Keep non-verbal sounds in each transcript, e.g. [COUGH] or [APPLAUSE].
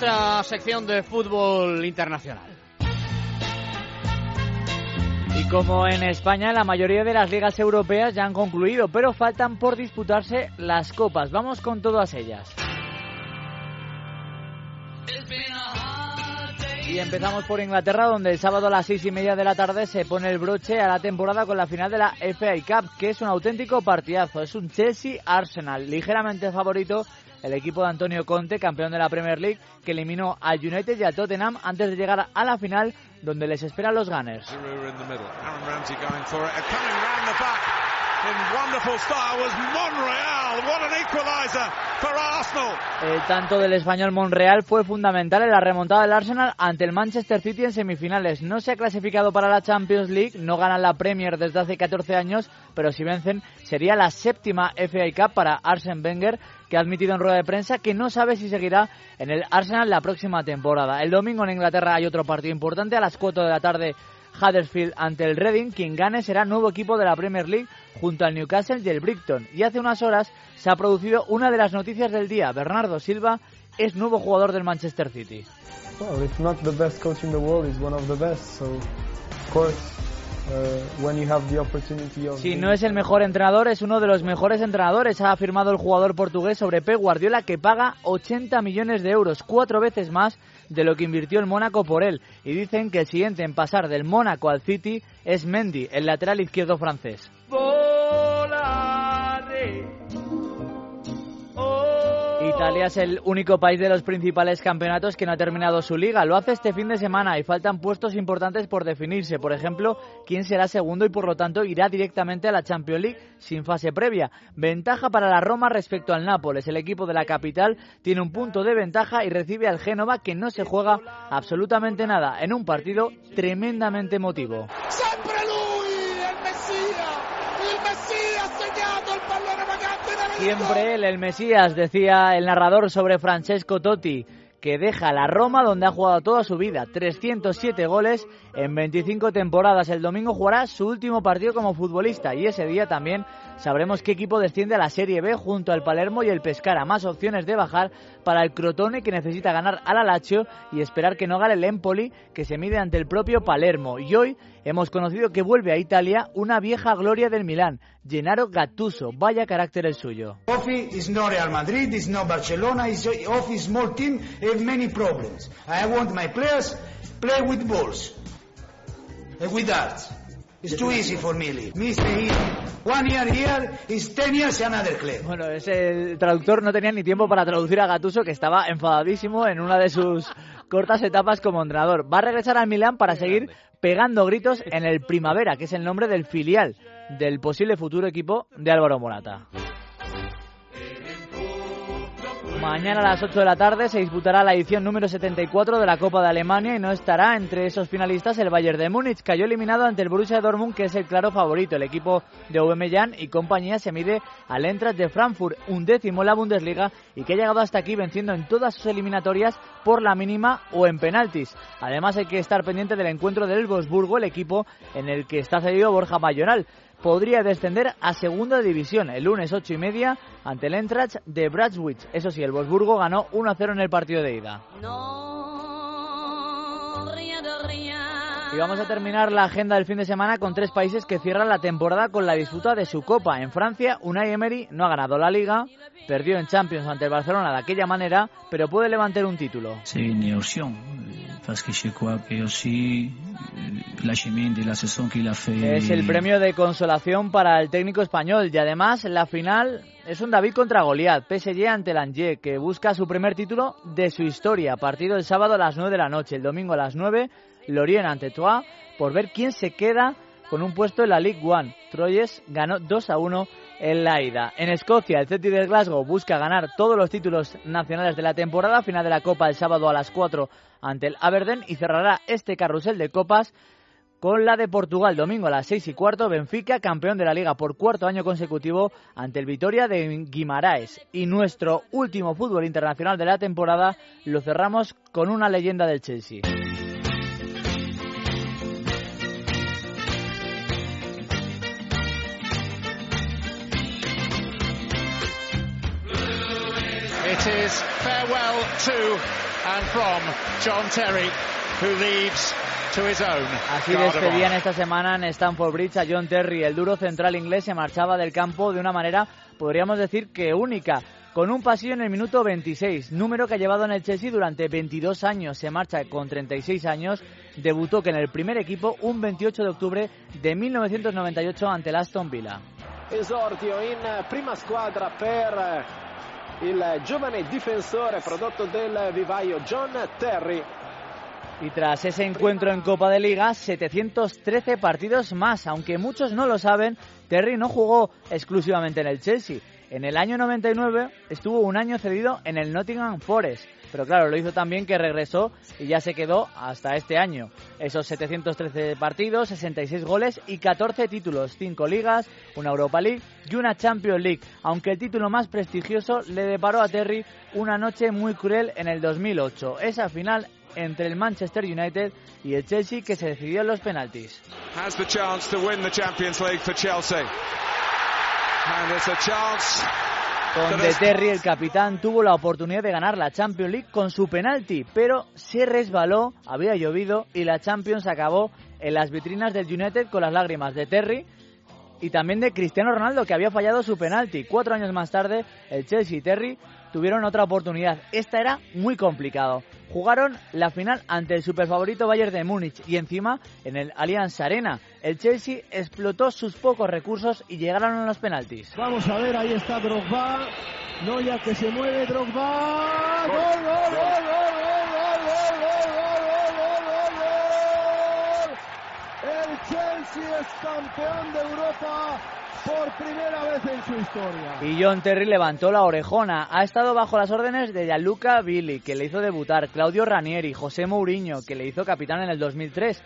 nuestra sección de fútbol internacional. Y como en España, la mayoría de las ligas europeas ya han concluido, pero faltan por disputarse las copas. Vamos con todas ellas. Y empezamos por Inglaterra, donde el sábado a las seis y media de la tarde se pone el broche a la temporada con la final de la FA Cup, que es un auténtico partidazo. Es un Chelsea-Arsenal, ligeramente favorito el equipo de Antonio Conte, campeón de la Premier League, que eliminó al United y al Tottenham antes de llegar a la final, donde les esperan los Gunners. El tanto del español Monreal fue fundamental en la remontada del Arsenal ante el Manchester City en semifinales. No se ha clasificado para la Champions League, no ganan la Premier desde hace 14 años, pero si vencen sería la séptima FA Cup para Arsene Wenger, que ha admitido en rueda de prensa que no sabe si seguirá en el Arsenal la próxima temporada. El domingo en Inglaterra hay otro partido importante a las 4 de la tarde. Huddersfield ante el Reading, quien gane será nuevo equipo de la Premier League junto al Newcastle y el Brighton. Y hace unas horas se ha producido una de las noticias del día. Bernardo Silva es nuevo jugador del Manchester City. Si no es el mejor entrenador, es uno de los mejores entrenadores, ha afirmado el jugador portugués sobre Pep Guardiola, que paga 80 millones de euros, cuatro veces más de lo que invirtió el Mónaco por él. Y dicen que el siguiente en pasar del Mónaco al City es Mendy, el lateral izquierdo francés. Italia es el único país de los principales campeonatos que no ha terminado su liga. Lo hace este fin de semana y faltan puestos importantes por definirse. Por ejemplo, quién será segundo y por lo tanto irá directamente a la Champions League sin fase previa. Ventaja para la Roma respecto al Nápoles. El equipo de la capital tiene un punto de ventaja y recibe al Génova que no se juega absolutamente nada en un partido tremendamente emotivo. Siempre él, el Mesías, decía el narrador sobre Francesco Totti, que deja la Roma donde ha jugado toda su vida, 307 goles en 25 temporadas. El domingo jugará su último partido como futbolista y ese día también sabremos qué equipo desciende a la Serie B junto al Palermo y el Pescara. Más opciones de bajar para el Crotone que necesita ganar al Alacho y esperar que no gane el Empoli que se mide ante el propio Palermo. Y hoy hemos conocido que vuelve a Italia una vieja gloria del Milán, Gennaro Gattuso. Vaya carácter el suyo. Is Real Madrid, is no Barcelona, is small team have many problems. I want my players play with balls. And with that. It's too easy for me. One year here is ten years another club. Bueno, ese traductor no tenía ni tiempo para traducir a Gattuso que estaba enfadadísimo en una de sus [LAUGHS] cortas etapas como entrenador. Va a regresar al Milán para seguir pegando gritos en el Primavera, que es el nombre del filial del posible futuro equipo de Álvaro Morata. Mañana a las 8 de la tarde se disputará la edición número 74 de la Copa de Alemania y no estará entre esos finalistas el Bayern de Múnich. Cayó eliminado ante el Borussia Dortmund, que es el claro favorito. El equipo de Aubameyang y compañía se mide al Eintracht de Frankfurt, un décimo en la Bundesliga y que ha llegado hasta aquí venciendo en todas sus eliminatorias por la mínima o en penaltis. Además hay que estar pendiente del encuentro del Wolfsburgo, el equipo en el que está cedido Borja Mayoral podría descender a segunda división el lunes ocho y media ante el Eintracht de Bradswich. Eso sí, el Wolfsburgo ganó 1-0 en el partido de ida. Y vamos a terminar la agenda del fin de semana con tres países que cierran la temporada con la disputa de su Copa. En Francia, Unai Emery no ha ganado la Liga, perdió en Champions ante el Barcelona de aquella manera, pero puede levantar un título. Sí, une opción, parce que je crois que aussi la de la saison qu'il a fait... Es el premio de consolación para el técnico español y además la final es un David contra Goliat, PSG ante Lange, que busca su primer título de su historia. Partido el sábado a las 9 de la noche, el domingo a las 9 Lorient ante Troyes por ver quién se queda con un puesto en la League One. Troyes ganó 2 a 1 en la ida. En Escocia, el Celtic de Glasgow busca ganar todos los títulos nacionales de la temporada, final de la Copa el sábado a las 4 ante el Aberdeen y cerrará este carrusel de copas con la de Portugal domingo a las 6 y cuarto, Benfica, campeón de la liga por cuarto año consecutivo ante el Vitoria de Guimaraes. Y nuestro último fútbol internacional de la temporada lo cerramos con una leyenda del Chelsea. Is farewell to and from John Terry, who leaves to his own. Así despedían Honor. esta semana en Stamford Bridge a John Terry. El duro central inglés se marchaba del campo de una manera, podríamos decir que única, con un pasillo en el minuto 26, número que ha llevado en el Chelsea durante 22 años. Se marcha con 36 años, debutó que en el primer equipo un 28 de octubre de 1998 ante el Aston Villa. esordio in prima squadra per il giovane difensore prodotto del vivaio John Terry. Y tras ese encuentro en Copa de Liga, 713 partidos más. Aunque muchos no lo saben, Terry no jugó exclusivamente en el Chelsea. En el año 99 estuvo un año cedido en el Nottingham Forest. Pero claro, lo hizo también que regresó y ya se quedó hasta este año. Esos 713 partidos, 66 goles y 14 títulos, 5 ligas, una Europa League y una Champions League. Aunque el título más prestigioso le deparó a Terry una noche muy cruel en el 2008. Esa final entre el Manchester United y el Chelsea que se decidió en los penaltis. chance Champions League Chelsea. And it's a chance. Donde Terry, el capitán, tuvo la oportunidad de ganar la Champions League con su penalti, pero se resbaló, había llovido y la Champions acabó en las vitrinas del United con las lágrimas de Terry y también de Cristiano Ronaldo, que había fallado su penalti. Cuatro años más tarde, el Chelsea y Terry tuvieron otra oportunidad. Esta era muy complicado. Jugaron la final ante el superfavorito Bayern de Múnich y encima en el Allianz Arena. El Chelsea explotó sus pocos recursos y llegaron a los penaltis. Vamos a ver, ahí está Drogba. Noya que se mueve, Drogba. ¡Gol, gol, gol, gol, gol, Chelsea es campeón de Europa por primera vez en su historia. Y John Terry levantó la orejona. Ha estado bajo las órdenes de Gianluca Billy, que le hizo debutar, Claudio Ranieri, José Mourinho, que le hizo capitán en el 2003,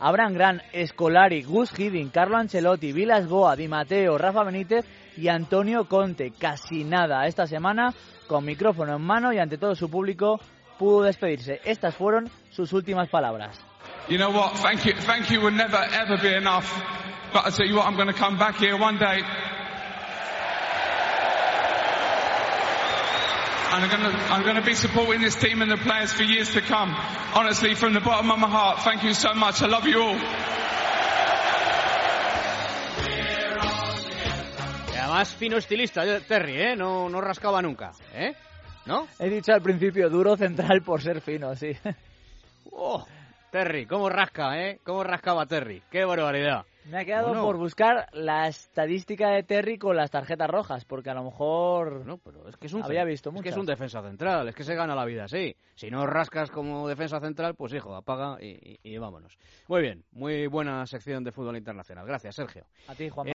Abraham Grant, Scolari, Gus Hiddink, Carlo Ancelotti, Vilas Boa, Di Matteo, Rafa Benítez y Antonio Conte. Casi nada esta semana, con micrófono en mano y ante todo su público, pudo despedirse. Estas fueron sus últimas palabras. You know what? Thank you, thank you will never ever be enough. But I tell you what, I'm going to come back here one day. And I'm going to, I'm going to be supporting this team and the players for years to come. Honestly, from the bottom of my heart, thank you so much. I love you all. Y además, fino estilista, Terry, ¿eh? No, no rascaba nunca, ¿eh? ¿No? He dicho al principio duro central por ser fino, sí. Oh, Terry, cómo rasca, ¿eh? Cómo rascaba Terry. Qué barbaridad. Me ha quedado Bueno. por buscar la estadística de Terry con las tarjetas rojas, porque a lo mejor No, pero es que es un había visto es que muchas. es un defensa central, es que se gana la vida así. Si no rascas como defensa central, pues hijo, apaga y, y- y vámonos. Muy bien, muy buena sección de fútbol internacional. Gracias, Sergio. A ti, Juan.